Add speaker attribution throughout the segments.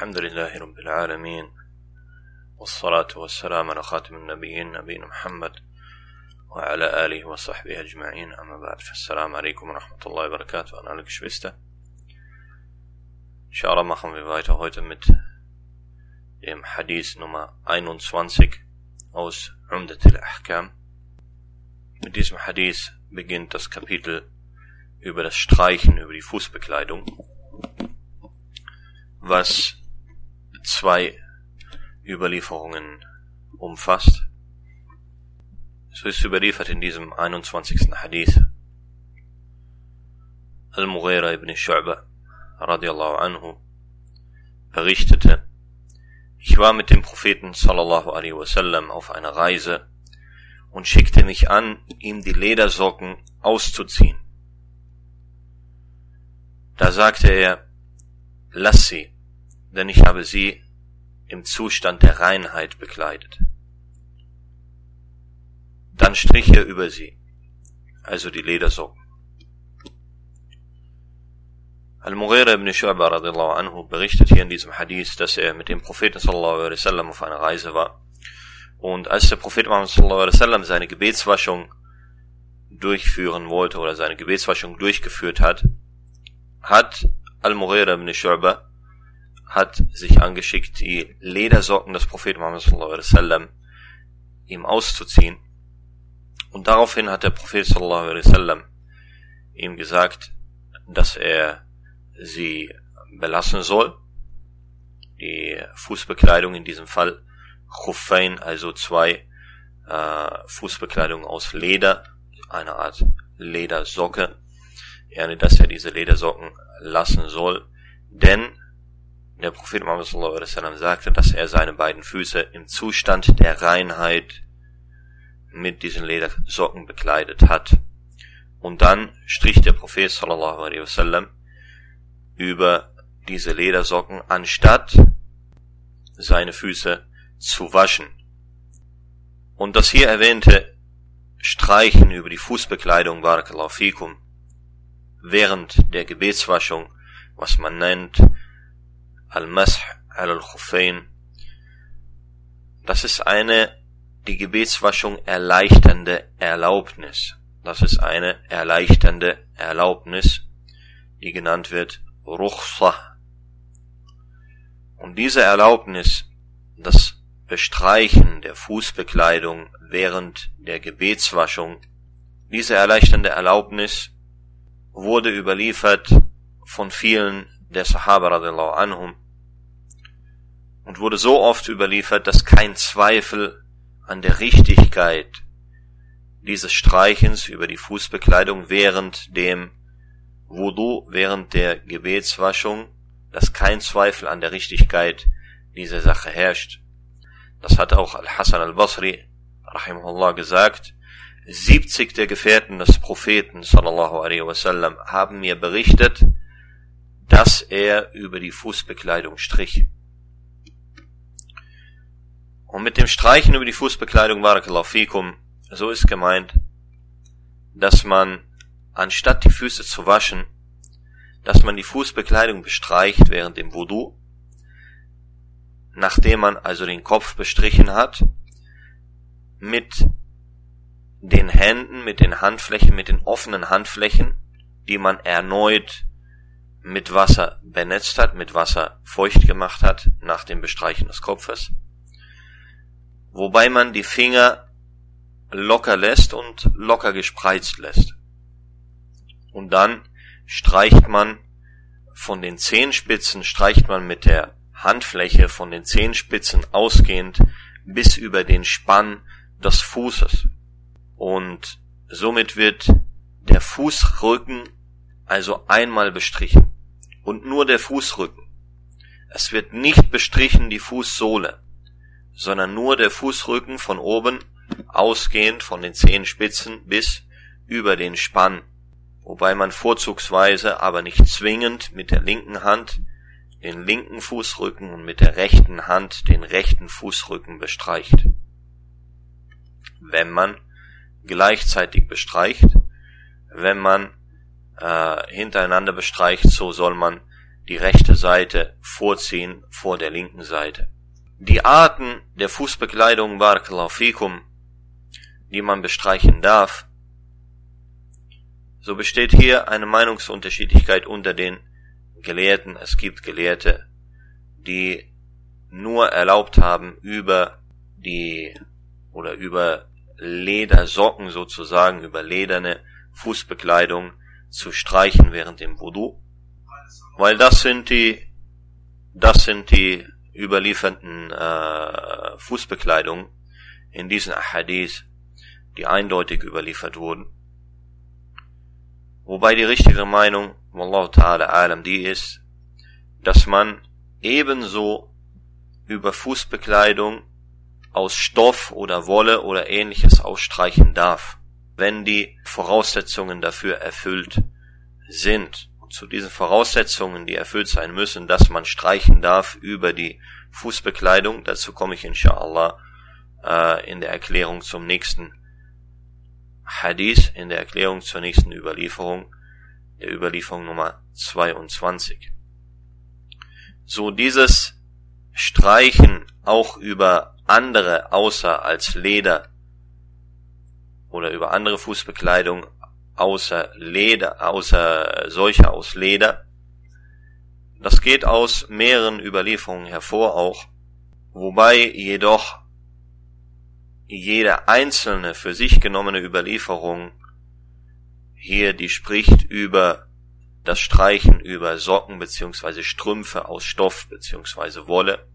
Speaker 1: الحمد لله رب العالمين والصلاة والسلام على خاتم النبيين نبينا محمد وعلى آله وصحبه أجمعين أما بعد فالسلام عليكم ورحمة الله وبركاته. أنا لك شبستة إن شاء الله ما خم في فايتا هويتا مت دم حديث نما 21 aus عمدة الأحكام. من diesem Hadith beginnt das Kapitel über das Streichen über die Fußbekleidung was zwei Überlieferungen umfasst. So ist überliefert in diesem 21. Hadith. Al-Mughira ibn Shu'ba radiallahu anhu berichtete, ich war mit dem Propheten sallallahu alaihi wasallam auf einer Reise und schickte mich an, ihm die Ledersocken auszuziehen. Da sagte er, lass sie, denn ich habe sie im Zustand der Reinheit bekleidet. Dann strich er über sie, also die Ledersocken. Al-Mughira ibn Shu'ba radiallahu anhu berichtet hier in diesem Hadith, dass er mit dem Propheten sallallahu alaihi wasallam auf einer Reise war. Und als der Prophet Muhammad sallallahu alaihi wasallam seine Gebetswaschung durchführen wollte oder seine Gebetswaschung durchgeführt hat, hat Al-Mughira ibn Shu'ba hat sich angeschickt, die Ledersocken des Propheten Muhammad sallallahu alaihi wasallam ihm auszuziehen. Und daraufhin hat der Prophet sallallahu alaihi wasallam ihm gesagt, dass er sie belassen soll. Die Fußbekleidung in diesem Fall Khuffain, also zwei äh, Fußbekleidung aus Leder, eine Art Ledersocke, ja, dass er diese Ledersocken lassen soll, denn der Prophet Muhammad wasallam sagte, dass er seine beiden Füße im Zustand der Reinheit mit diesen Ledersocken bekleidet hat. Und dann strich der Prophet sallallahu alaihi wasallam über diese Ledersocken, anstatt seine Füße zu waschen. Und das hier erwähnte Streichen über die Fußbekleidung, Barakallahu fikum, während der Gebetswaschung, was man nennt Al-Mash al-Khuffain. Das ist eine die Gebetswaschung erleichternde Erlaubnis. Das ist eine erleichternde Erlaubnis, die genannt wird Ruchsa. Und diese Erlaubnis, das Bestreichen der Fußbekleidung während der Gebetswaschung, diese erleichternde Erlaubnis wurde überliefert von vielen der Sahaba radiallahu anhum und wurde so oft überliefert, dass kein Zweifel an der Richtigkeit dieses Streichens über die Fußbekleidung während dem Wudu, während der Gebetswaschung, dass kein Zweifel an der Richtigkeit dieser Sache herrscht. Das hat auch Al-Hassan al-Basri, rahimahullah, gesagt. 70 der Gefährten des Propheten, sallallahu alaihi wasallam, haben mir berichtet, dass er über die Fußbekleidung strich. Und mit dem Streichen über die Fußbekleidung Barakallahu fikum, so ist gemeint, dass man, anstatt die Füße zu waschen, dass man die Fußbekleidung bestreicht während dem Wudu, nachdem man also den Kopf bestrichen hat, mit den Händen, mit den Handflächen, mit den offenen Handflächen, die man erneut mit Wasser benetzt hat, mit Wasser feucht gemacht hat nach dem Bestreichen des Kopfes, wobei man die Finger locker lässt und locker gespreizt lässt. Und dann streicht man von den Zehenspitzen, streicht man mit der Handfläche von den Zehenspitzen ausgehend bis über den Spann des Fußes. Und somit wird der Fußrücken also einmal bestrichen und nur der Fußrücken. Es wird nicht bestrichen die Fußsohle, sondern nur der Fußrücken von oben, ausgehend von den Zehenspitzen bis über den Spann, wobei man vorzugsweise, aber nicht zwingend mit der linken Hand den linken Fußrücken und mit der rechten Hand den rechten Fußrücken bestreicht. Wenn man gleichzeitig bestreicht, wenn man äh, hintereinander bestreicht, so soll man die rechte Seite vorziehen vor der linken Seite. Die Arten der Fußbekleidung Barakallahu fikum, die man bestreichen darf, so besteht hier eine Meinungsunterschiedlichkeit unter den Gelehrten. Es gibt Gelehrte, die nur erlaubt haben, über die oder über Ledersocken sozusagen, über lederne Fußbekleidung zu streichen während dem Wudu. Weil das sind die, das sind die überlieferten äh, Fußbekleidungen in diesen Ahadith, die eindeutig überliefert wurden. Wobei die richtige Meinung, Wallahu ta'ala alam, die ist, dass man ebenso über Fußbekleidung aus Stoff oder Wolle oder ähnliches ausstreichen darf, wenn die Voraussetzungen dafür erfüllt sind. Und zu diesen Voraussetzungen, die erfüllt sein müssen, dass man streichen darf über die Fußbekleidung, dazu komme ich inshallah äh, in der Erklärung zum nächsten Hadith, in der Erklärung zur nächsten Überlieferung, der Überlieferung Nummer 22. So dieses Streichen auch über andere außer als Leder oder über andere Fußbekleidung außer Leder, außer solche aus Leder. Das geht aus mehreren Überlieferungen hervor auch, wobei jedoch jede einzelne für sich genommene Überlieferung hier, die spricht über das Streichen über Socken beziehungsweise Strümpfe aus Stoff beziehungsweise Wolle,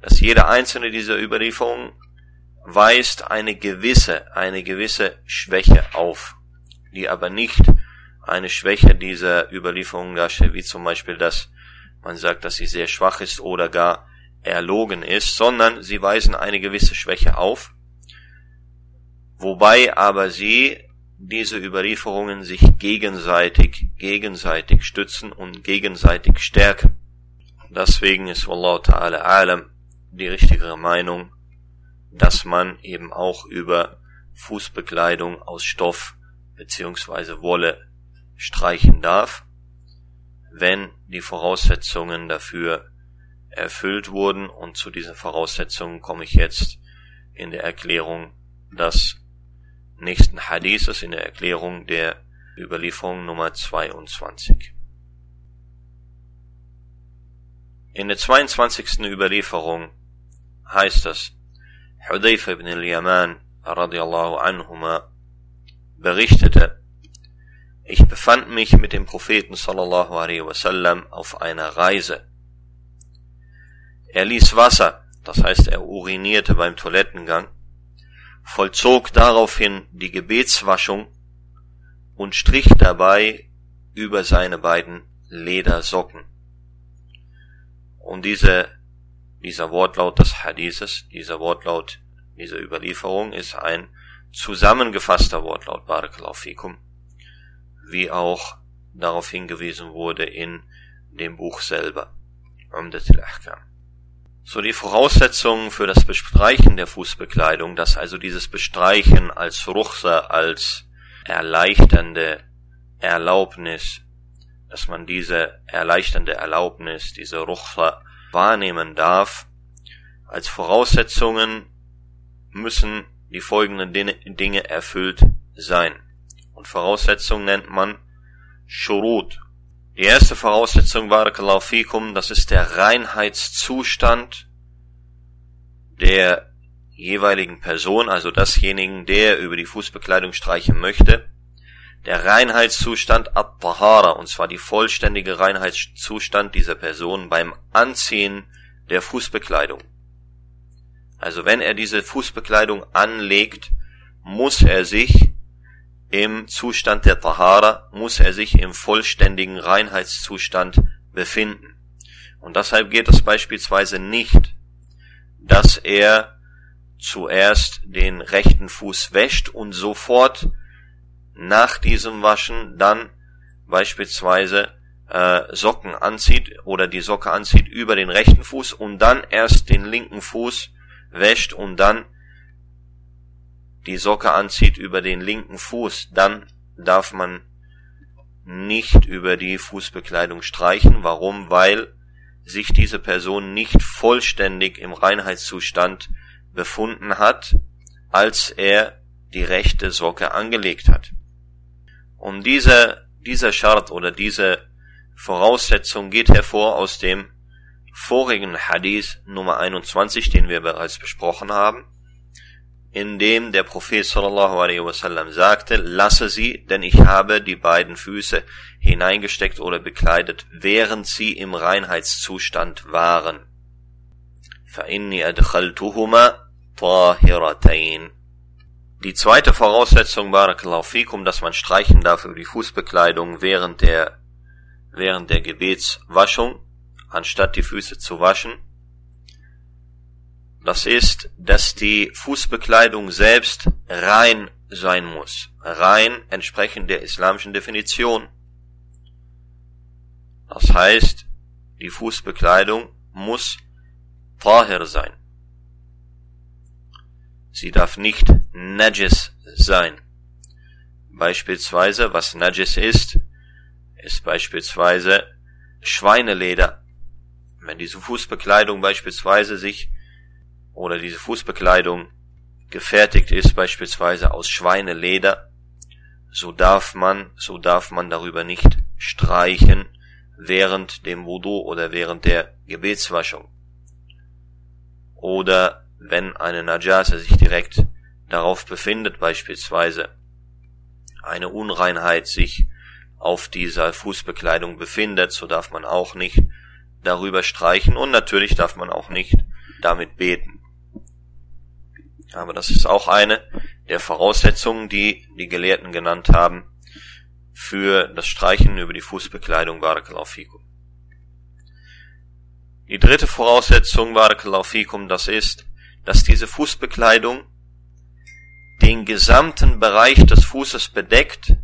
Speaker 1: dass jede einzelne dieser Überlieferungen weist eine gewisse, eine gewisse Schwäche auf, die aber nicht eine Schwäche dieser Überlieferung darstellt, wie zum Beispiel, dass man sagt, dass sie sehr schwach ist oder gar erlogen ist, sondern sie weisen eine gewisse Schwäche auf, wobei aber sie diese Überlieferungen sich gegenseitig, gegenseitig stützen und gegenseitig stärken. Deswegen ist Wallahu ta'ala alam die richtigere Meinung, dass man eben auch über Fußbekleidung aus Stoff beziehungsweise Wolle streichen darf, wenn die Voraussetzungen dafür erfüllt wurden und zu diesen Voraussetzungen komme ich jetzt in der Erklärung des nächsten Hadithes, in der Erklärung der Überlieferung Nummer 22. In der 22. Überlieferung heißt es, Hudayfa ibn al-Yaman radiallahu anhuma berichtete, ich befand mich mit dem Propheten sallallahu alaihi wasallam auf einer Reise. Er ließ Wasser, das heißt er urinierte beim Toilettengang, vollzog daraufhin die Gebetswaschung und strich dabei über seine beiden Ledersocken. Und diese dieser Wortlaut des Hadithes, dieser Wortlaut dieser Überlieferung ist ein zusammengefasster Wortlaut Barakallahu fikum, wie auch darauf hingewiesen wurde in dem Buch selber, Umdatul Ahkam. So die Voraussetzungen für das Bestreichen der Fußbekleidung, dass also dieses Bestreichen als Ruchsa, als erleichternde Erlaubnis, dass man diese erleichternde Erlaubnis, diese Ruchsa wahrnehmen darf, als Voraussetzungen müssen die folgenden Dinge erfüllt sein. Und Voraussetzung nennt man Shurut. Die erste Voraussetzung, Barakallahu fikum, das ist der Reinheitszustand der jeweiligen Person, also desjenigen, der über die Fußbekleidung streichen möchte. Der Reinheitszustand At-Tahara, und zwar die vollständige Reinheitszustand dieser Person beim Anziehen der Fußbekleidung. Also wenn er diese Fußbekleidung anlegt, muss er sich im Zustand der Tahara, muss er sich im vollständigen Reinheitszustand befinden. Und deshalb geht es beispielsweise nicht, dass er zuerst den rechten Fuß wäscht und sofort nach diesem Waschen dann beispielsweise äh, Socken anzieht oder die Socke anzieht über den rechten Fuß und dann erst den linken Fuß wäscht und dann die Socke anzieht über den linken Fuß, dann darf man nicht über die Fußbekleidung streichen. Warum? Weil sich diese Person nicht vollständig im Reinheitszustand befunden hat, als er die rechte Socke angelegt hat. Und diese, dieser Schart oder diese Voraussetzung geht hervor aus dem vorigen Hadith Nummer 21, den wir bereits besprochen haben, in dem der Prophet sallallahu alaihi wasallam sagte, lasse sie, denn ich habe die beiden Füße hineingesteckt oder bekleidet, während sie im Reinheitszustand waren. فَإِنِّي أَدْخَلْتُهُمَا طَاهِرَتَيْن die zweite Voraussetzung, Barakallahu fikum, dass man streichen darf über die Fußbekleidung während der, während der Gebetswaschung, anstatt die Füße zu waschen, das ist, dass die Fußbekleidung selbst rein sein muss. Rein entsprechend der islamischen Definition. Das heißt, die Fußbekleidung muss tahir sein. Sie darf nicht najis sein. Beispielsweise, was najis ist, ist beispielsweise Schweineleder. Wenn diese Fußbekleidung beispielsweise sich oder diese Fußbekleidung gefertigt ist beispielsweise aus Schweineleder, so darf man, so darf man darüber nicht streichen während dem Wudu oder während der Gebetswaschung. Oder wenn eine Najase sich direkt darauf befindet, beispielsweise eine Unreinheit sich auf dieser Fußbekleidung befindet, so darf man auch nicht darüber streichen und natürlich darf man auch nicht damit beten. Aber das ist auch eine der Voraussetzungen, die die Gelehrten genannt haben für das Streichen über die Fußbekleidung Barakallahu fikum. Die dritte Voraussetzung Barakallahu fikum, das ist, dass diese Fußbekleidung den gesamten Bereich des Fußes bedeckt,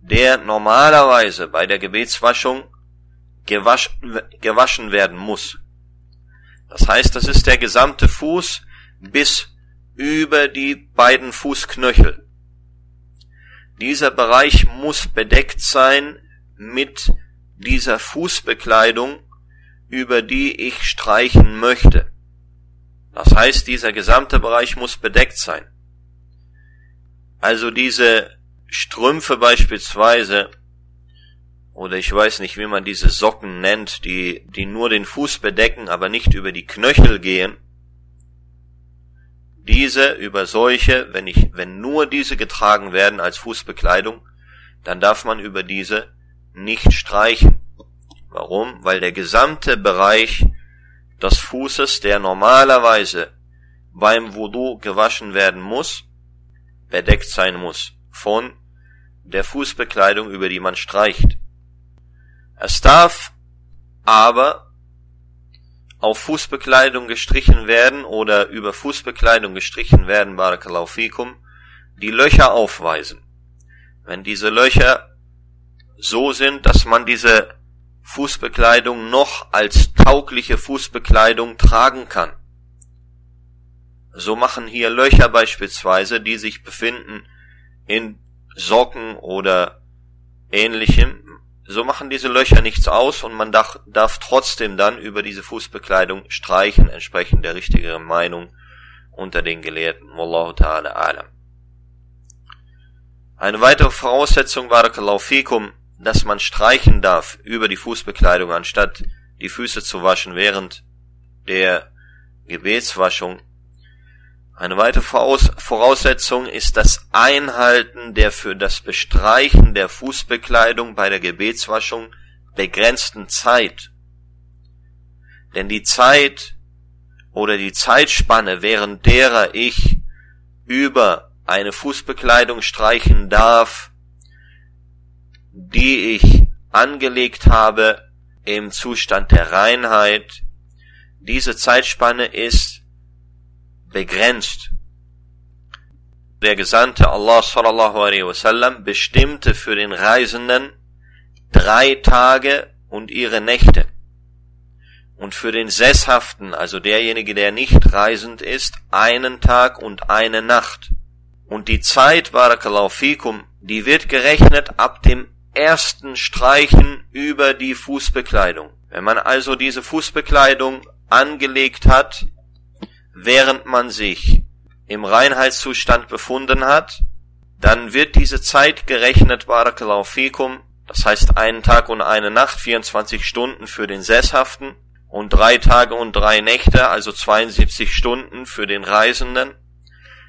Speaker 1: der normalerweise bei der Gebetswaschung gewaschen, gewaschen werden muss. Das heißt, das ist der gesamte Fuß bis über die beiden Fußknöchel. Dieser Bereich muss bedeckt sein mit dieser Fußbekleidung, über die ich streichen möchte. Das heißt, dieser gesamte Bereich muss bedeckt sein. Also diese Strümpfe beispielsweise, oder ich weiß nicht, wie man diese Socken nennt, die, die nur den Fuß bedecken, aber nicht über die Knöchel gehen, diese über solche, wenn ich, wenn nur diese getragen werden als Fußbekleidung, dann darf man über diese nicht streichen. Warum? Weil der gesamte Bereich des Fußes, der normalerweise beim Wudu gewaschen werden muss, bedeckt sein muss von der Fußbekleidung, über die man streicht. Es darf aber auf Fußbekleidung gestrichen werden oder über Fußbekleidung gestrichen werden, Barakallahu fikum, die Löcher aufweisen. Wenn diese Löcher so sind, dass man diese Fußbekleidung noch als taugliche Fußbekleidung tragen kann. So machen hier Löcher beispielsweise, die sich befinden in Socken oder ähnlichem, so machen diese Löcher nichts aus und man darf, darf trotzdem dann über diese Fußbekleidung streichen, entsprechend der richtigeren Meinung unter den Gelehrten. Wallahu ta'ala alam. Eine weitere Voraussetzung, Barakallahu fikum, dass man streichen darf über die Fußbekleidung, anstatt die Füße zu waschen während der Gebetswaschung, eine weitere Voraussetzung ist das Einhalten der für das Bestreichen der Fußbekleidung bei der Gebetswaschung begrenzten Zeit. Denn die Zeit oder die Zeitspanne, während derer ich über eine Fußbekleidung streichen darf, die ich angelegt habe im Zustand der Reinheit, diese Zeitspanne ist begrenzt. Der Gesandte Allah sallallahu alaihi wasallam bestimmte für den Reisenden drei Tage und ihre Nächte. Und für den Sesshaften, also derjenige, der nicht reisend ist, einen Tag und eine Nacht. Und die Zeit, barakallahu fikum, die wird gerechnet ab dem ersten Streichen über die Fußbekleidung. Wenn man also diese Fußbekleidung angelegt hat, während man sich im Reinheitszustand befunden hat, dann wird diese Zeit gerechnet, Barakallahu fikum, das heißt einen Tag und eine Nacht, 24 Stunden für den Sesshaften und drei Tage und drei Nächte, also 72 Stunden für den Reisenden,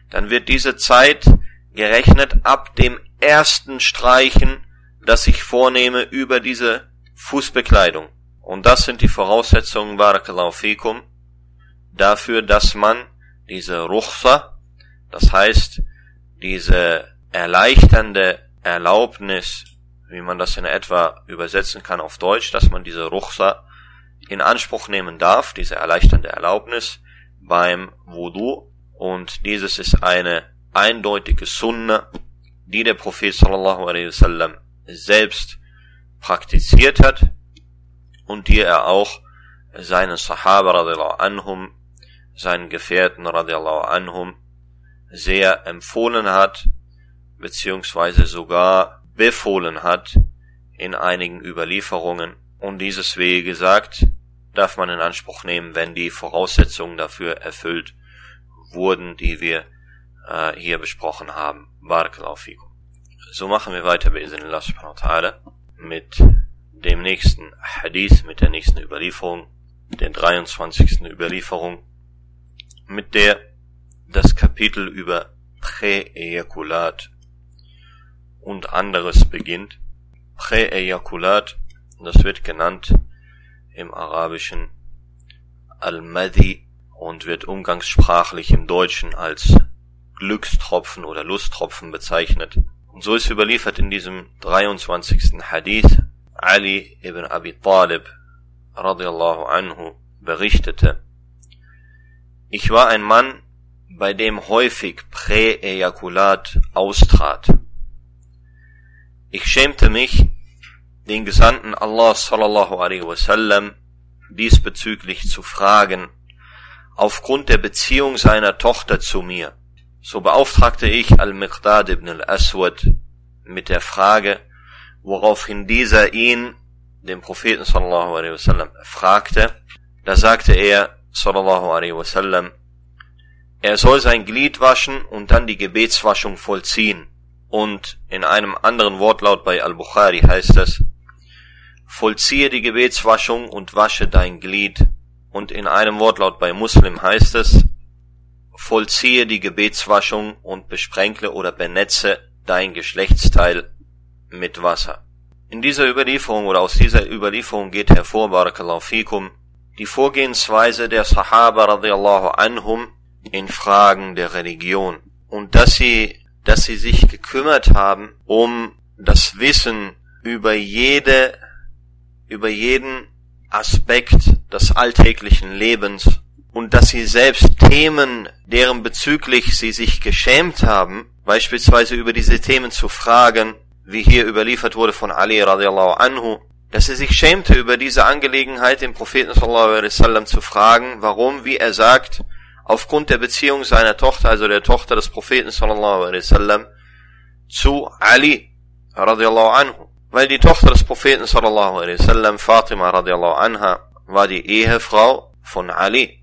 Speaker 1: dann wird diese Zeit gerechnet ab dem ersten Streichen, das ich vornehme über diese Fußbekleidung. Und das sind die Voraussetzungen, Barakallahu fikum, dafür, dass man diese Ruchsa, das heißt, diese erleichternde Erlaubnis, wie man das in etwa übersetzen kann auf Deutsch, dass man diese Ruchsa in Anspruch nehmen darf, diese erleichternde Erlaubnis beim Wudu. Und dieses ist eine eindeutige Sunna, die der Prophet sallallahu alaihi wasallam selbst praktiziert hat und die er auch seinen Sahaba radiallahu anhum, seinen Gefährten radiallahu anhum sehr empfohlen hat, beziehungsweise sogar befohlen hat in einigen Überlieferungen. Und dieses, wie gesagt, darf man in Anspruch nehmen, wenn die Voraussetzungen dafür erfüllt wurden, die wir äh, hier besprochen haben. Barakallahu. So machen wir weiter bei Allah wa ta'ala mit dem nächsten Hadith, mit der nächsten Überlieferung, der 23. Überlieferung, mit der das Kapitel über Präejakulat und anderes beginnt. Präejakulat, das wird genannt im Arabischen Al-Madi und wird umgangssprachlich im Deutschen als Glückstropfen oder Lusttropfen bezeichnet. Und so ist überliefert in diesem 23. Hadith Ali ibn Abi Talib radiallahu anhu berichtete, ich war ein Mann, bei dem häufig Präejakulat austrat. Ich schämte mich, den Gesandten Allah sallallahu alaihi wasallam diesbezüglich zu fragen, aufgrund der Beziehung seiner Tochter zu mir. So beauftragte ich Al-Miqdad ibn al-Aswad mit der Frage, woraufhin dieser ihn, den Propheten sallallahu alaihi wasallam, fragte. Da sagte er sallallahu alaihi wasallam, er soll sein Glied waschen und dann die Gebetswaschung vollziehen. Und in einem anderen Wortlaut bei Al-Bukhari heißt es, vollziehe die Gebetswaschung und wasche dein Glied. Und in einem Wortlaut bei Muslim heißt es, vollziehe die Gebetswaschung und besprenkle oder benetze dein Geschlechtsteil mit Wasser. In dieser Überlieferung oder aus dieser Überlieferung geht hervor, Barakallahu fikum, die Vorgehensweise der Sahaba radiallahu anhum in Fragen der Religion und dass sie dass sie sich gekümmert haben um das Wissen über jede, über jeden Aspekt des alltäglichen Lebens und dass sie selbst Themen, deren bezüglich sie sich geschämt haben, beispielsweise über diese Themen zu fragen, wie hier überliefert wurde von Ali radiallahu anhu, dass er sich schämte über diese Angelegenheit den Propheten sallallahu alaihi wasallam zu fragen, warum, wie er sagt, aufgrund der Beziehung seiner Tochter, also der Tochter des Propheten sallallahu alaihi wasallam, zu Ali radiallahu anhu. Weil die Tochter des Propheten sallallahu alaihi wasallam, Fatima radiallahu anha, war die Ehefrau von Ali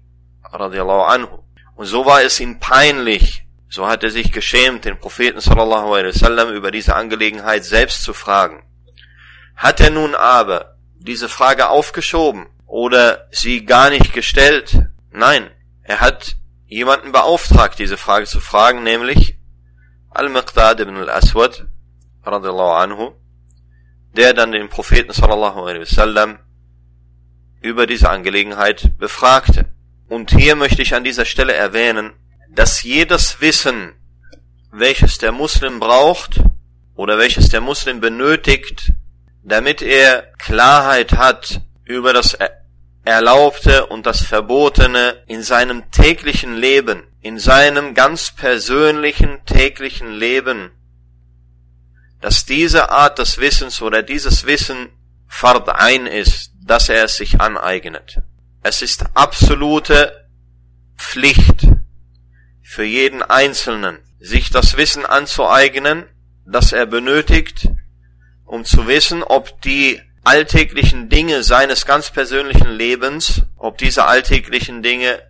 Speaker 1: radiallahu anhu. Und so war es ihm peinlich, so hat er sich geschämt, den Propheten sallallahu alaihi wasallam über diese Angelegenheit selbst zu fragen. Hat er nun aber diese Frage aufgeschoben oder sie gar nicht gestellt? Nein, er hat jemanden beauftragt, diese Frage zu fragen, nämlich Al-Miqdad ibn al-Aswad, radiallahu anhu, der dann den Propheten sallallahu alaihi wasallam über diese Angelegenheit befragte. Und hier möchte ich an dieser Stelle erwähnen, dass jedes Wissen, welches der Muslim braucht oder welches der Muslim benötigt, damit er Klarheit hat über das Erlaubte und das Verbotene in seinem täglichen Leben, in seinem ganz persönlichen täglichen Leben, dass diese Art des Wissens oder dieses Wissen Fard ein ist, dass er es sich aneignet. Es ist absolute Pflicht für jeden Einzelnen, sich das Wissen anzueignen, das er benötigt, um zu wissen, ob die alltäglichen Dinge seines ganz persönlichen Lebens, ob diese alltäglichen Dinge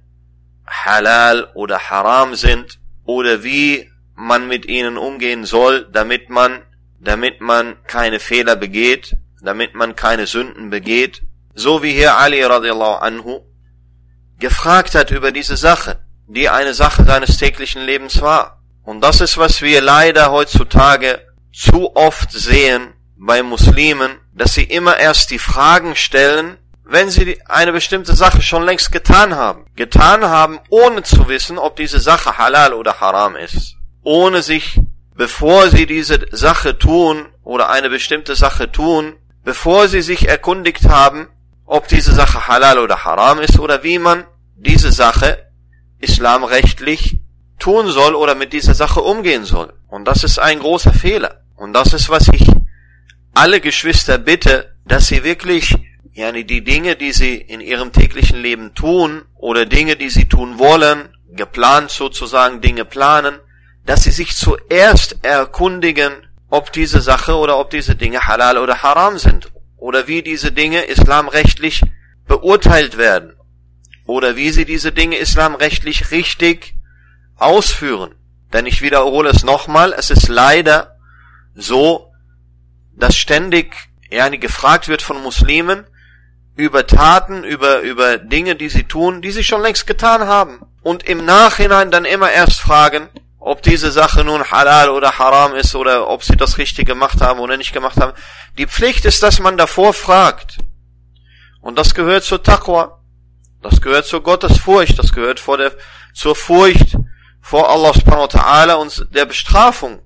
Speaker 1: halal oder haram sind oder wie man mit ihnen umgehen soll, damit man, damit man keine Fehler begeht, damit man keine Sünden begeht, so wie hier Ali radiallahu anhu gefragt hat über diese Sache, die eine Sache seines täglichen Lebens war. Und das ist, was wir leider heutzutage zu oft sehen bei Muslimen, dass sie immer erst die Fragen stellen, wenn sie eine bestimmte Sache schon längst getan haben. Getan haben, ohne zu wissen, ob diese Sache halal oder haram ist. Ohne sich, bevor sie diese Sache tun oder eine bestimmte Sache tun, bevor sie sich erkundigt haben, ob diese Sache halal oder haram ist oder wie man diese Sache islamrechtlich tun soll oder mit dieser Sache umgehen soll. Und das ist ein großer Fehler. Und das ist, was ich alle Geschwister bitte, dass sie wirklich ja, die Dinge, die sie in ihrem täglichen Leben tun oder Dinge, die sie tun wollen, geplant sozusagen Dinge planen, dass sie sich zuerst erkundigen, ob diese Sache oder ob diese Dinge halal oder haram sind oder wie diese Dinge islamrechtlich beurteilt werden oder wie sie diese Dinge islamrechtlich richtig ausführen. Denn ich wiederhole es nochmal, es ist leider so, dass ständig yani, gefragt wird von Muslimen über Taten, über, über Dinge, die sie tun, die sie schon längst getan haben. Und im Nachhinein dann immer erst fragen, ob diese Sache nun halal oder haram ist oder ob sie das richtig gemacht haben oder nicht gemacht haben. Die Pflicht ist, dass man davor fragt. Und das gehört zur Taqwa. Das gehört zur Gottesfurcht. Das gehört vor der, zur Furcht vor Allah subhanahu wa ta'ala und der Bestrafung.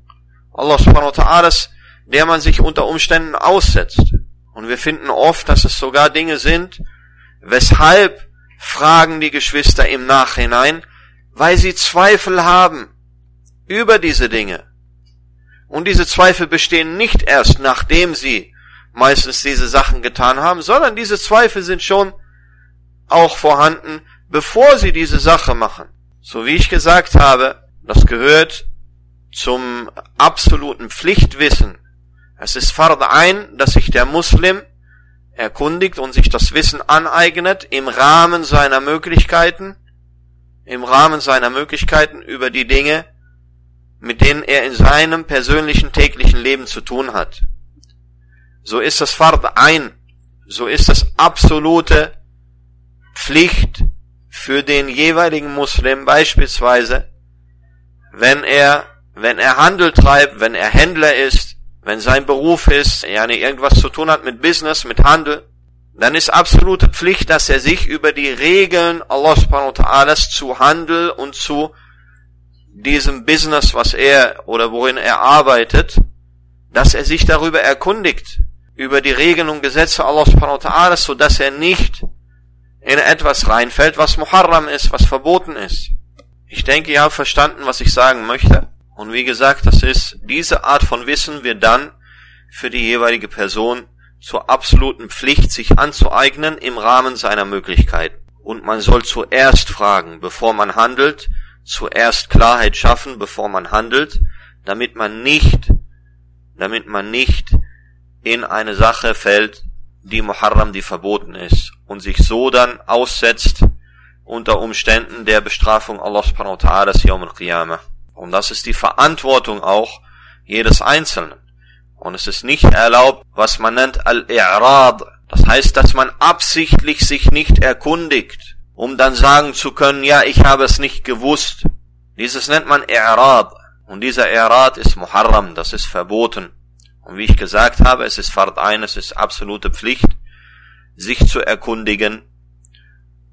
Speaker 1: Allah subhanahu wa ta'ala, der man sich unter Umständen aussetzt. Und wir finden oft, dass es sogar Dinge sind, weshalb fragen die Geschwister im Nachhinein, weil sie Zweifel haben über diese Dinge. Und diese Zweifel bestehen nicht erst, nachdem sie meistens diese Sachen getan haben, sondern diese Zweifel sind schon auch vorhanden, bevor sie diese Sache machen. So wie ich gesagt habe, das gehört zum absoluten Pflichtwissen. Es ist Fard ein, dass sich der Muslim erkundigt und sich das Wissen aneignet im Rahmen seiner Möglichkeiten, im Rahmen seiner Möglichkeiten über die Dinge, mit denen er in seinem persönlichen täglichen Leben zu tun hat. So ist das Fard ein, so ist das absolute Pflicht für den jeweiligen Muslim beispielsweise, wenn er, wenn er Handel treibt, wenn er Händler ist, wenn sein Beruf ist, ja, irgendwas zu tun hat mit Business, mit Handel, dann ist absolute Pflicht, dass er sich über die Regeln Allah subhanahu wa ta'ala zu Handel und zu diesem Business, was er oder worin er arbeitet, dass er sich darüber erkundigt, über die Regeln und Gesetze Allah subhanahu wa ta'ala, so dass er nicht in etwas reinfällt, was Muharram ist, was verboten ist. Ich denke, ihr habt verstanden, was ich sagen möchte. Und wie gesagt, das ist, diese Art von Wissen wird dann für die jeweilige Person zur absoluten Pflicht, sich anzueignen im Rahmen seiner Möglichkeiten. Und man soll zuerst fragen, bevor man handelt, zuerst Klarheit schaffen, bevor man handelt, damit man nicht, damit man nicht in eine Sache fällt, die Muharram, die verboten ist, und sich so dann aussetzt unter Umständen der Bestrafung Allah subhanahu wa ta'ala Yawm al-Qiyamah. Und das ist die Verantwortung auch jedes Einzelnen. Und es ist nicht erlaubt, was man nennt Al-I'rad. Das heißt, dass man absichtlich sich nicht erkundigt um dann sagen zu können, ja, ich habe es nicht gewusst. Dieses nennt man I'rad. Und dieser I'rad ist Muharram, das ist verboten. Und wie ich gesagt habe, es ist Fard ein, es ist absolute Pflicht, sich zu erkundigen,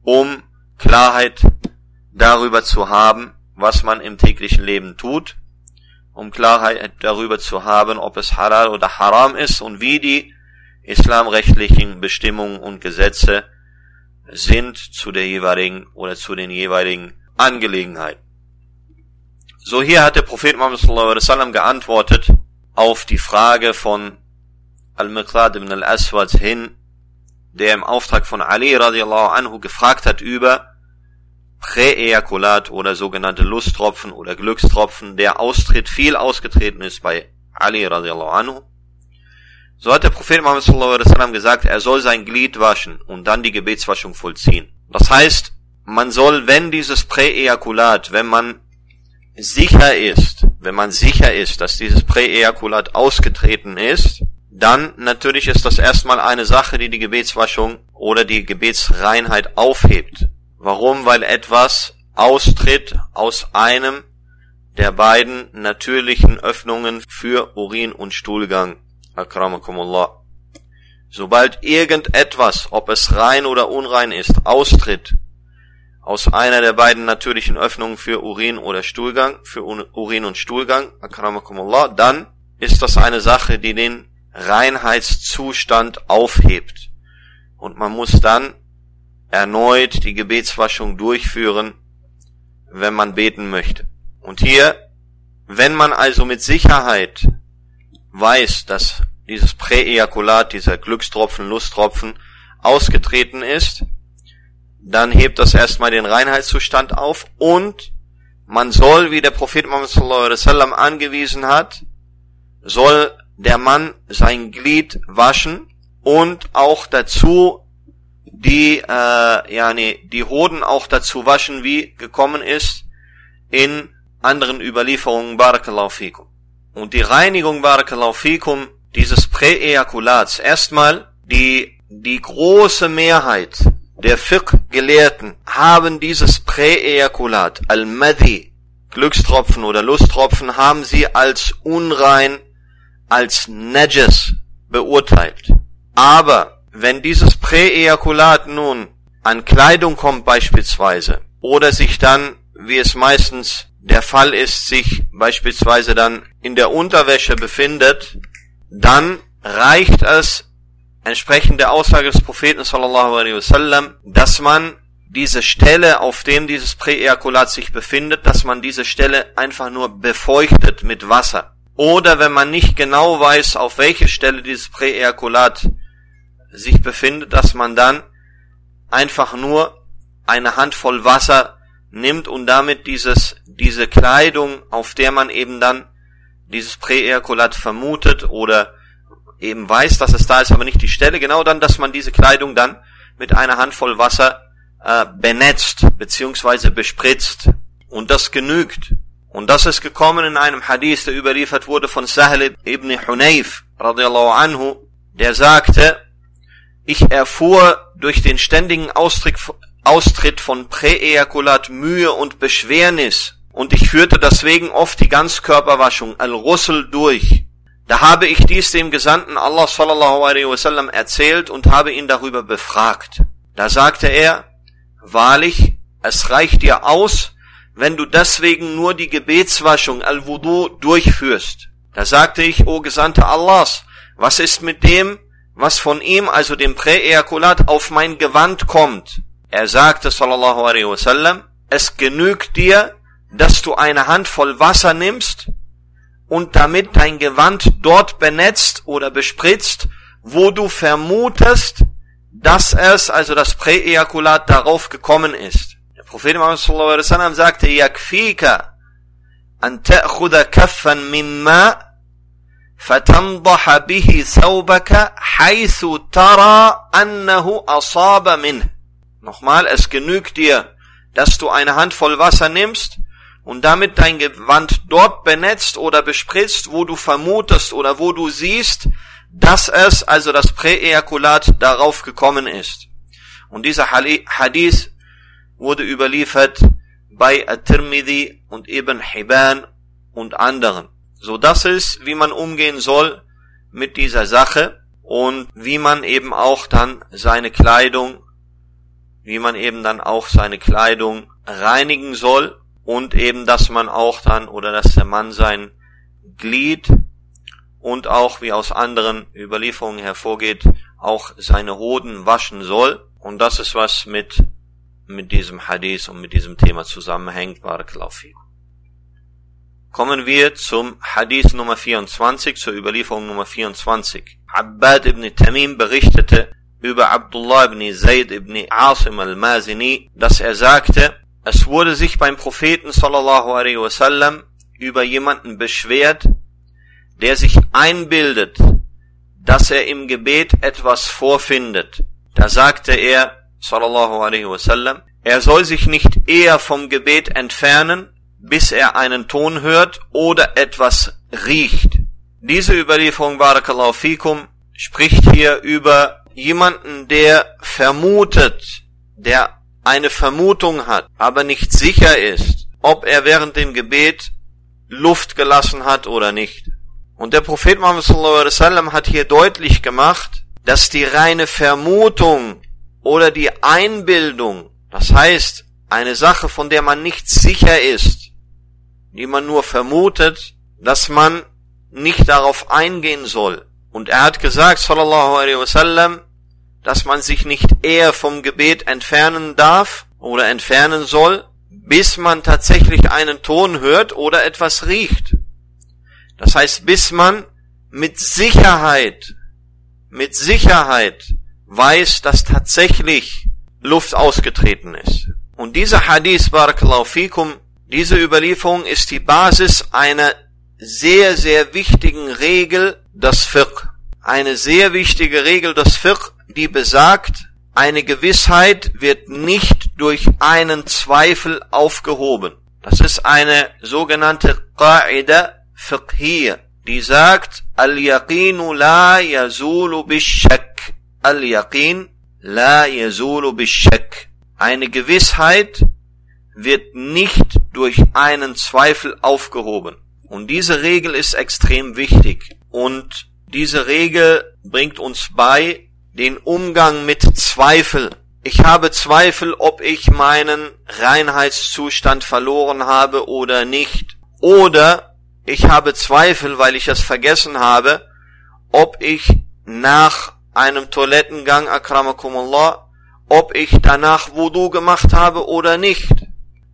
Speaker 1: um Klarheit darüber zu haben, was man im täglichen Leben tut, um Klarheit darüber zu haben, ob es halal oder haram ist und wie die islamrechtlichen Bestimmungen und Gesetze sind zu der jeweiligen oder zu den jeweiligen Angelegenheiten. So hier hat der Prophet Muhammad sallallahu alaihi wasallam geantwortet auf die Frage von Al-Miqdad ibn al-Aswad hin, der im Auftrag von Ali radiallahu anhu gefragt hat über Präejakulat oder sogenannte Lusttropfen oder Glückstropfen, der Austritt viel ausgetreten ist bei Ali radiallahu anhu. So hat der Prophet Muhammad wasallam gesagt, er soll sein Glied waschen und dann die Gebetswaschung vollziehen. Das heißt, man soll, wenn dieses Präejakulat, wenn man sicher ist, wenn man sicher ist, dass dieses Präejakulat ausgetreten ist, dann natürlich ist das erstmal eine Sache, die die Gebetswaschung oder die Gebetsreinheit aufhebt. Warum? Weil etwas austritt aus einem der beiden natürlichen Öffnungen für Urin und Stuhlgang. Akramakumullah. Sobald irgendetwas, ob es rein oder unrein ist, austritt aus einer der beiden natürlichen Öffnungen für Urin oder Stuhlgang, für Urin und Stuhlgang, akramakumullah, dann ist das eine Sache, die den Reinheitszustand aufhebt. Und man muss dann erneut die Gebetswaschung durchführen, wenn man beten möchte. Und hier, wenn man also mit Sicherheit weiß, dass dieses Präejakulat, dieser Glückstropfen, Lusttropfen ausgetreten ist, dann hebt das erstmal den Reinheitszustand auf und man soll, wie der Prophet Muhammad sallallahu alaihi wasallam angewiesen hat, soll der Mann sein Glied waschen und auch dazu die, äh, ja, nee, die Hoden auch dazu waschen, wie gekommen ist in anderen Überlieferungen, Barakallahu fikum. Und die Reinigung, Barakallahu fikum, dieses Präejakulats, erstmal die, die große Mehrheit der Fiqh-Gelehrten haben dieses Präejakulat, Al-Madhi, Glückstropfen oder Lusttropfen, haben sie als unrein, als Najas beurteilt. Aber wenn dieses Präejakulat nun an Kleidung kommt beispielsweise oder sich dann, wie es meistens der Fall ist, sich beispielsweise dann in der Unterwäsche befindet, dann reicht es entsprechend der Aussage des Propheten sallallahu alaihi wasallam, dass man diese Stelle, auf dem dieses Präejakulat sich befindet, dass man diese Stelle einfach nur befeuchtet mit Wasser. Oder wenn man nicht genau weiß, auf welche Stelle dieses Präejakulat sich befindet, dass man dann einfach nur eine Handvoll Wasser nimmt und damit dieses, diese Kleidung, auf der man eben dann dieses Präejakulat vermutet oder eben weiß, dass es da ist, aber nicht die Stelle, genau dann, dass man diese Kleidung dann mit einer Handvoll Wasser äh, benetzt beziehungsweise bespritzt. Und das genügt. Und das ist gekommen in einem Hadith, der überliefert wurde von Sahel ibn Hunayf, radiallahu anhu, der sagte, ich erfuhr durch den ständigen Austritt, Austritt von Präejakulat Mühe und Beschwernis, und ich führte deswegen oft die Ganzkörperwaschung, al-Russel, durch. Da habe ich dies dem Gesandten Allah sallallahu alaihi wasallam erzählt und habe ihn darüber befragt. Da sagte er, wahrlich, es reicht dir aus, wenn du deswegen nur die Gebetswaschung al-Wudu durchführst. Da sagte ich, o Gesandte Allahs, was ist mit dem, was von ihm, also dem Präejakulat, auf mein Gewand kommt? Er sagte sallallahu alaihi wasallam, es genügt dir, dass du eine Handvoll Wasser nimmst und damit dein Gewand dort benetzt oder bespritzt, wo du vermutest, dass es, also das Präejakulat, darauf gekommen ist. Der Prophet Muhammad sallallahu alaihi wasallam sagte, yakfika an ta'khuda kaffan mimma fatandaha bihi thawbaka haythu tara annahu asaba minhu. Nochmal, es genügt dir, dass du eine Handvoll Wasser nimmst und damit dein Gewand dort benetzt oder bespritzt, wo du vermutest oder wo du siehst, dass es, also das Präejakulat, darauf gekommen ist. Und dieser Hadith wurde überliefert bei At-Tirmidhi und Ibn Hibban und anderen. So das ist, wie man umgehen soll mit dieser Sache und wie man eben auch dann seine Kleidung, wie man eben dann auch seine Kleidung reinigen soll und eben, dass man auch dann oder dass der Mann sein Glied und auch wie aus anderen Überlieferungen hervorgeht, auch seine Hoden waschen soll. Und das ist was mit, mit diesem Hadith und mit diesem Thema zusammenhängt. Barakallahu Kommen wir zum Hadith Nummer 24, zur Überlieferung Nummer 24. Abbad ibn Tamim berichtete über Abdullah ibn Zayd ibn Asim al-Mazini, dass er sagte, es wurde sich beim Propheten sallallahu alaihi wasallam über jemanden beschwert, der sich einbildet, dass er im Gebet etwas vorfindet. Da sagte er, sallallahu alaihi wasallam, er soll sich nicht eher vom Gebet entfernen, bis er einen Ton hört oder etwas riecht. Diese Überlieferung, Barakallahu fikum, spricht hier über jemanden, der vermutet, der eine Vermutung hat, aber nicht sicher ist, ob er während dem Gebet Luft gelassen hat oder nicht. Und der Prophet Muhammad sallallahu alaihi wasallam hat hier deutlich gemacht, dass die reine Vermutung oder die Einbildung, das heißt eine Sache, von der man nicht sicher ist, die man nur vermutet, dass man nicht darauf eingehen soll. Und er hat gesagt, sallallahu alaihi wasallam, dass man sich nicht eher vom Gebet entfernen darf oder entfernen soll, bis man tatsächlich einen Ton hört oder etwas riecht. Das heißt, bis man mit Sicherheit, mit Sicherheit weiß, dass tatsächlich Luft ausgetreten ist. Und dieser Hadith, Barakallahu fikum, diese Überlieferung ist die Basis einer sehr, sehr wichtigen Regel des Fiqh. Eine sehr wichtige Regel des Fiqh, die besagt, eine Gewissheit wird nicht durch einen Zweifel aufgehoben. Das ist eine sogenannte Qa'ida fiqhiyya, die sagt, Al-Yaqinu la yazulu bishak. Al-Yaqin la yazulu bishak. Eine Gewissheit wird nicht durch einen Zweifel aufgehoben. Und diese Regel ist extrem wichtig. Und diese Regel bringt uns bei den Umgang mit Zweifel. Ich habe Zweifel, ob ich meinen Reinheitszustand verloren habe oder nicht. Oder ich habe Zweifel, weil ich es vergessen habe, ob ich nach einem Toilettengang, akramakumullah, ob ich danach Wudu gemacht habe oder nicht.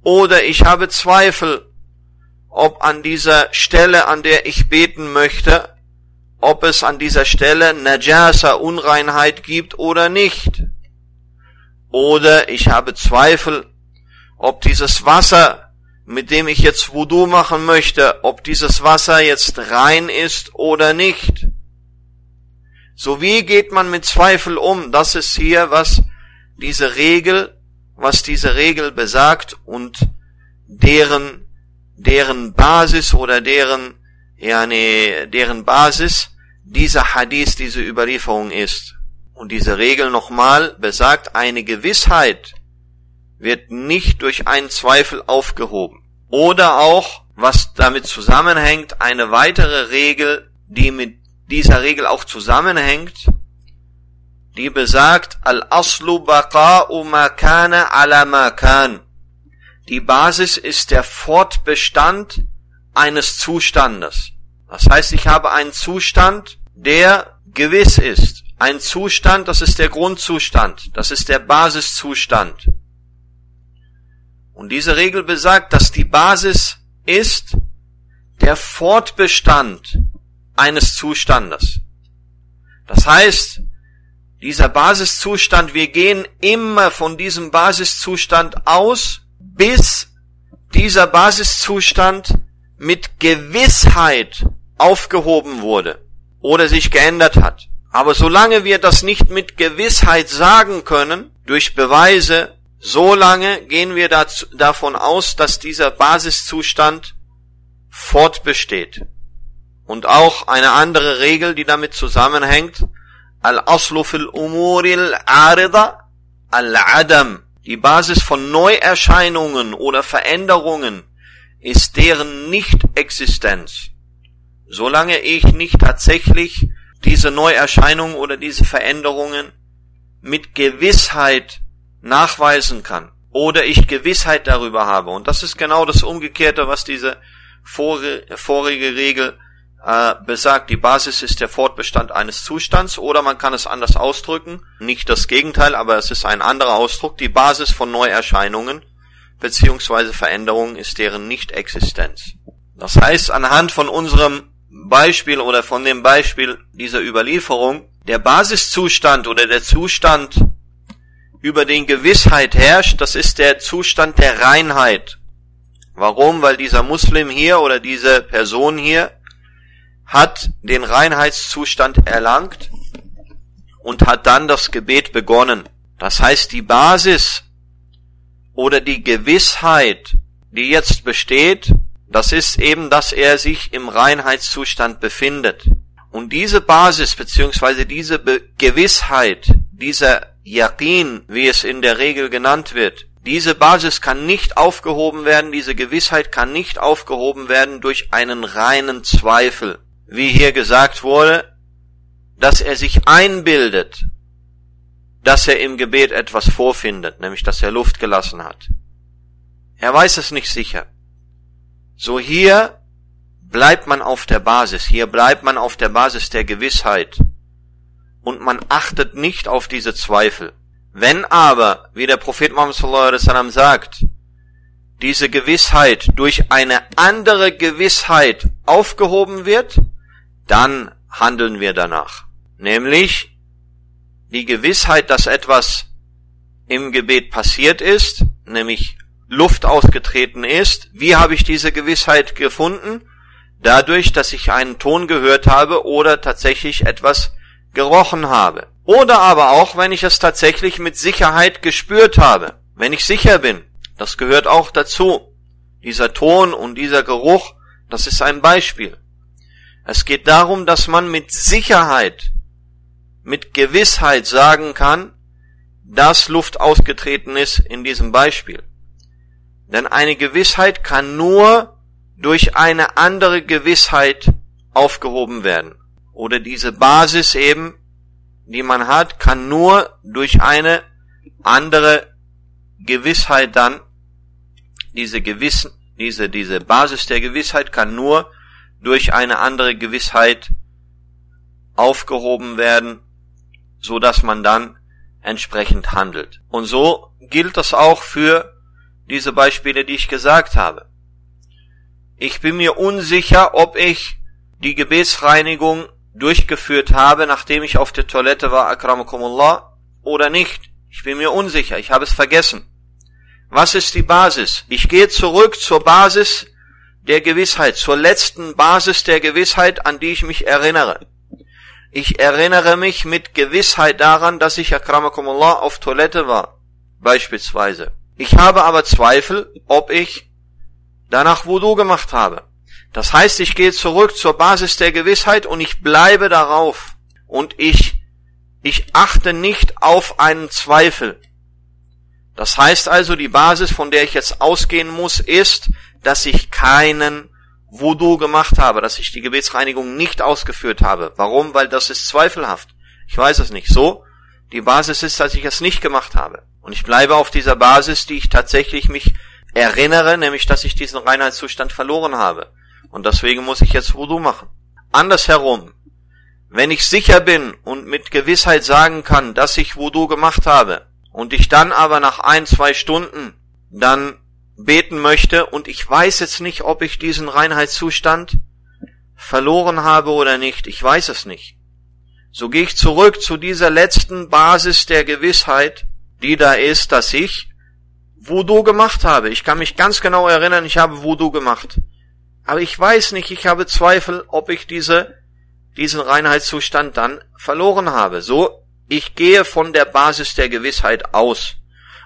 Speaker 1: Oder ich habe Zweifel, ob an dieser Stelle, an der ich beten möchte, ob es an dieser Stelle Najasa, Unreinheit gibt oder nicht. Oder ich habe Zweifel, ob dieses Wasser, mit dem ich jetzt Wudu machen möchte, ob dieses Wasser jetzt rein ist oder nicht. So wie geht man mit Zweifel um? Das ist hier, was diese Regel, was diese Regel besagt und deren deren Basis oder deren, nee, deren Basis dieser Hadith, diese Überlieferung ist. Und diese Regel nochmal besagt, eine Gewissheit wird nicht durch einen Zweifel aufgehoben. Oder auch, was damit zusammenhängt, eine weitere Regel, die mit dieser Regel auch zusammenhängt, die besagt, Al-Aslu baqa'u ma kana ala ma kan. Die Basis ist der Fortbestand eines Zustandes. Das heißt, ich habe einen Zustand, der gewiss ist. Ein Zustand, das ist der Grundzustand, das ist der Basiszustand. Und diese Regel besagt, dass die Basis ist der Fortbestand eines Zustandes. Das heißt, dieser Basiszustand, wir gehen immer von diesem Basiszustand aus, bis dieser Basiszustand mit Gewissheit aufgehoben wurde oder sich geändert hat. Aber solange wir das nicht mit Gewissheit sagen können, durch Beweise, solange gehen wir dazu, davon aus, dass dieser Basiszustand fortbesteht. Und auch eine andere Regel, die damit zusammenhängt, al-aslu fil umuril arida al-adam. Die Basis von Neuerscheinungen oder Veränderungen ist deren Nicht-Existenz. Solange ich nicht tatsächlich diese Neuerscheinungen oder diese Veränderungen mit Gewissheit nachweisen kann oder ich Gewissheit darüber habe. Und das ist genau das Umgekehrte, was diese vorige Regel äh, besagt, die Basis ist der Fortbestand eines Zustands oder man kann es anders ausdrücken, nicht das Gegenteil, aber es ist ein anderer Ausdruck, die Basis von Neuerscheinungen beziehungsweise Veränderungen ist deren Nicht-Existenz. Das heißt, anhand von unserem Beispiel oder von dem Beispiel dieser Überlieferung, der Basiszustand oder der Zustand, über den Gewissheit herrscht, das ist der Zustand der Reinheit. Warum? Weil dieser Muslim hier oder diese Person hier hat den Reinheitszustand erlangt und hat dann das Gebet begonnen. Das heißt, die Basis oder die Gewissheit, die jetzt besteht, das ist eben, dass er sich im Reinheitszustand befindet. Und diese Basis beziehungsweise diese Be Gewissheit, dieser Yaqin, wie es in der Regel genannt wird, diese Basis kann nicht aufgehoben werden, diese Gewissheit kann nicht aufgehoben werden durch einen reinen Zweifel. Wie hier gesagt wurde, dass er sich einbildet, dass er im Gebet etwas vorfindet, nämlich dass er Luft gelassen hat. Er weiß es nicht sicher. So hier bleibt man auf der Basis, hier bleibt man auf der Basis der Gewissheit und man achtet nicht auf diese Zweifel. Wenn aber, wie der Prophet Muhammad wasallam sagt, diese Gewissheit durch eine andere Gewissheit aufgehoben wird, dann handeln wir danach. Nämlich die Gewissheit, dass etwas im Gebet passiert ist, nämlich Luft ausgetreten ist. Wie habe ich diese Gewissheit gefunden? Dadurch, dass ich einen Ton gehört habe oder tatsächlich etwas gerochen habe. Oder aber auch, wenn ich es tatsächlich mit Sicherheit gespürt habe. Wenn ich sicher bin. Das gehört auch dazu. Dieser Ton und dieser Geruch, das ist ein Beispiel. Es geht darum, dass man mit Sicherheit, mit Gewissheit sagen kann, dass Luft ausgetreten ist in diesem Beispiel. Denn eine Gewissheit kann nur durch eine andere Gewissheit aufgehoben werden. Oder diese Basis eben die man hat, kann nur durch eine andere Gewissheit dann, diese Gewissen, diese, diese Basis der Gewissheit kann nur durch eine andere Gewissheit aufgehoben werden, so dass man dann entsprechend handelt. Und so gilt das auch für diese Beispiele, die ich gesagt habe. Ich bin mir unsicher, ob ich die Gebetsreinigung durchgeführt habe, nachdem ich auf der Toilette war, akramakumullah, oder nicht. Ich bin mir unsicher, ich habe es vergessen. Was ist die Basis? Ich gehe zurück zur Basis der Gewissheit, zur letzten Basis der Gewissheit, an die ich mich erinnere. Ich erinnere mich mit Gewissheit daran, dass ich akramakumullah auf Toilette war, beispielsweise. Ich habe aber Zweifel, ob ich danach Wudu gemacht habe. Das heißt, ich gehe zurück zur Basis der Gewissheit und ich bleibe darauf. Und ich, ich achte nicht auf einen Zweifel. Das heißt also, die Basis, von der ich jetzt ausgehen muss, ist, dass ich keinen Voodoo gemacht habe, dass ich die Gebetsreinigung nicht ausgeführt habe. Warum? Weil das ist zweifelhaft. Ich weiß es nicht. So, die Basis ist, dass ich es nicht gemacht habe. Und ich bleibe auf dieser Basis, die ich tatsächlich mich erinnere, nämlich dass ich diesen Reinheitszustand verloren habe. Und deswegen muss ich jetzt Wudu machen. Andersherum, wenn ich sicher bin und mit Gewissheit sagen kann, dass ich Wudu gemacht habe, und ich dann aber nach ein, zwei Stunden dann beten möchte und ich weiß jetzt nicht, ob ich diesen Reinheitszustand verloren habe oder nicht, ich weiß es nicht. So gehe ich zurück zu dieser letzten Basis der Gewissheit, die da ist, dass ich Wudu gemacht habe. Ich kann mich ganz genau erinnern, ich habe Wudu gemacht. Aber ich weiß nicht, ich habe Zweifel, ob ich diese, diesen Reinheitszustand dann verloren habe. So, ich gehe von der Basis der Gewissheit aus.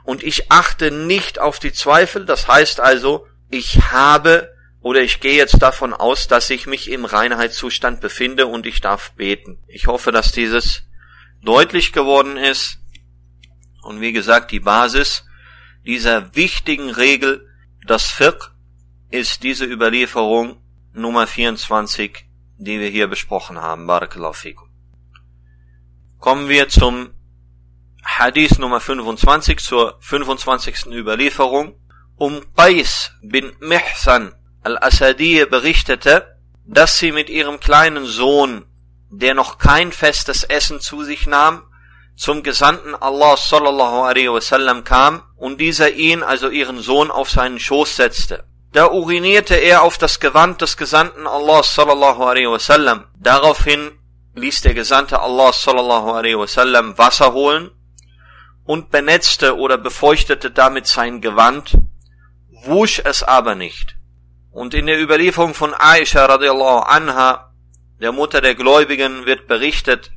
Speaker 1: Und ich achte nicht auf die Zweifel. Das heißt also, ich habe oder ich gehe jetzt davon aus, dass ich mich im Reinheitszustand befinde und ich darf beten. Ich hoffe, dass dieses deutlich geworden ist. Und wie gesagt, die Basis dieser wichtigen Regel, das Fiqh, ist diese Überlieferung Nummer 24, die wir hier besprochen haben. Barakallahu. Kommen wir zum Hadith Nummer 25, zur 25. Überlieferung. Um Qais bin Mihsan al-Asadi berichtete, dass sie mit ihrem kleinen Sohn, der noch kein festes Essen zu sich nahm, zum Gesandten Allah sallallahu alaihi wasallam kam und dieser ihn, also ihren Sohn, auf seinen Schoß setzte. Da urinierte er auf das Gewand des Gesandten Allah sallallahu alaihi wasallam. Daraufhin ließ der Gesandte Allah sallallahu alaihi wasallam Wasser holen und benetzte oder befeuchtete damit sein Gewand, wusch es aber nicht. Und in der Überlieferung von Aisha radiallahu anha der Mutter der Gläubigen, wird berichtet,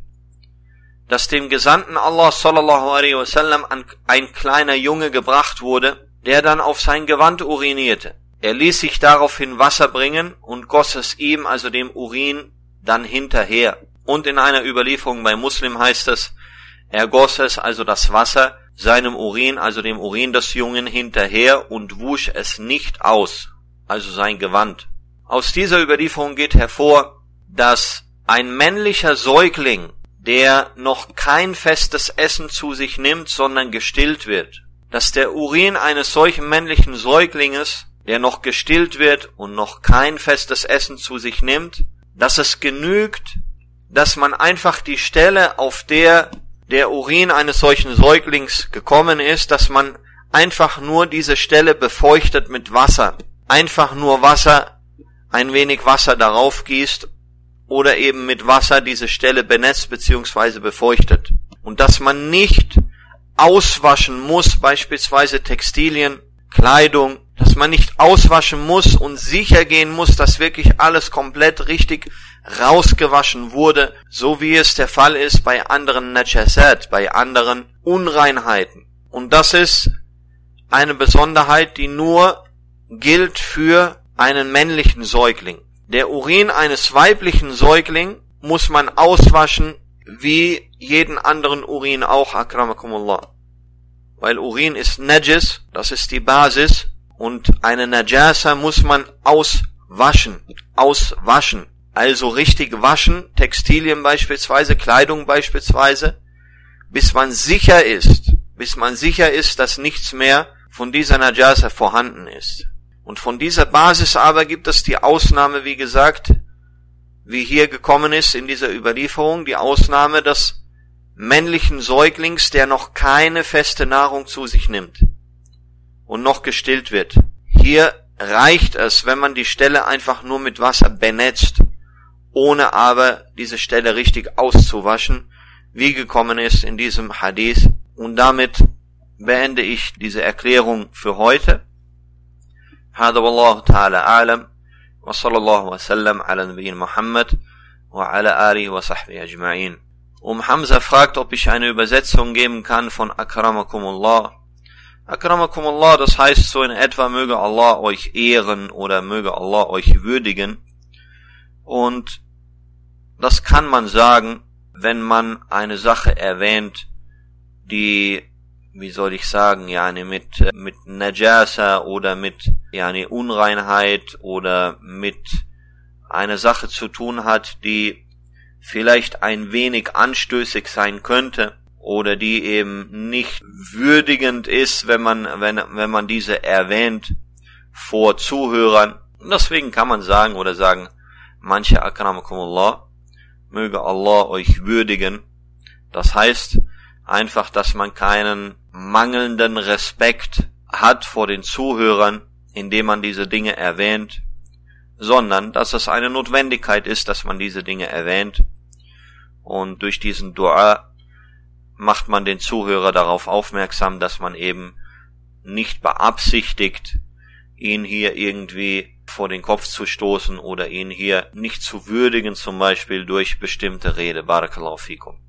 Speaker 1: dass dem Gesandten Allah sallallahu alaihi wasallam ein kleiner Junge gebracht wurde, der dann auf sein Gewand urinierte. Er ließ sich daraufhin Wasser bringen und goss es ihm, also dem Urin, dann hinterher. Und in einer Überlieferung bei Muslim heißt es, er goss es, also das Wasser, seinem Urin, also dem Urin des Jungen hinterher und wusch es nicht aus, also sein Gewand. Aus dieser Überlieferung geht hervor, dass ein männlicher Säugling, der noch kein festes Essen zu sich nimmt, sondern gestillt wird, dass der Urin eines solchen männlichen Säuglinges, der noch gestillt wird und noch kein festes Essen zu sich nimmt, dass es genügt, dass man einfach die Stelle, auf der der Urin eines solchen Säuglings gekommen ist, dass man einfach nur diese Stelle befeuchtet mit Wasser. Einfach nur Wasser, ein wenig Wasser darauf gießt oder eben mit Wasser diese Stelle benetzt bzw. befeuchtet. Und dass man nicht auswaschen muss, beispielsweise Textilien, Kleidung, dass man nicht auswaschen muss und sicher gehen muss, dass wirklich alles komplett richtig rausgewaschen wurde, so wie es der Fall ist bei anderen Najasat, bei anderen Unreinheiten. Und das ist eine Besonderheit, die nur gilt für einen männlichen Säugling. Der Urin eines weiblichen Säugling muss man auswaschen wie jeden anderen Urin auch, akramakumullah. Weil Urin ist Najis, das ist die Basis, und eine Najasa muss man auswaschen, auswaschen. Also richtig waschen, Textilien beispielsweise, Kleidung beispielsweise, bis man sicher ist, bis man sicher ist, dass nichts mehr von dieser Najasa vorhanden ist. Und von dieser Basis aber gibt es die Ausnahme, wie gesagt, wie hier gekommen ist in dieser Überlieferung, die Ausnahme des männlichen Säuglings, der noch keine feste Nahrung zu sich nimmt und noch gestillt wird. Hier reicht es, wenn man die Stelle einfach nur mit Wasser benetzt ohne aber diese Stelle richtig auszuwaschen, wie gekommen ist in diesem Hadith. Und damit beende ich diese Erklärung für heute. هذا والله تعالى أعلم وصلى الله وسلم على نبينا محمد وعلى آله وصحبه أجمعين Um Hamza fragt, ob ich eine Übersetzung geben kann von Akramakumullah. Akramakumullah, das heißt so in etwa, möge Allah euch ehren oder möge Allah euch würdigen. Und das kann man sagen, wenn man eine Sache erwähnt, die, wie soll ich sagen, yani mit, mit Najasa oder mit, yani Unreinheit oder mit einer Sache zu tun hat, die vielleicht ein wenig anstößig sein könnte oder die eben nicht würdigend ist, wenn man, wenn, wenn man diese erwähnt vor Zuhörern. Und deswegen kann man sagen oder sagen, manche akramakumullah, möge Allah euch würdigen. Das heißt einfach, dass man keinen mangelnden Respekt hat vor den Zuhörern, indem man diese Dinge erwähnt, sondern dass es eine Notwendigkeit ist, dass man diese Dinge erwähnt. Und durch diesen Dua macht man den Zuhörer darauf aufmerksam, dass man eben nicht beabsichtigt, ihn hier irgendwie vor den Kopf zu stoßen oder ihn hier nicht zu würdigen, zum Beispiel durch bestimmte Rede. Barakallahu fikum.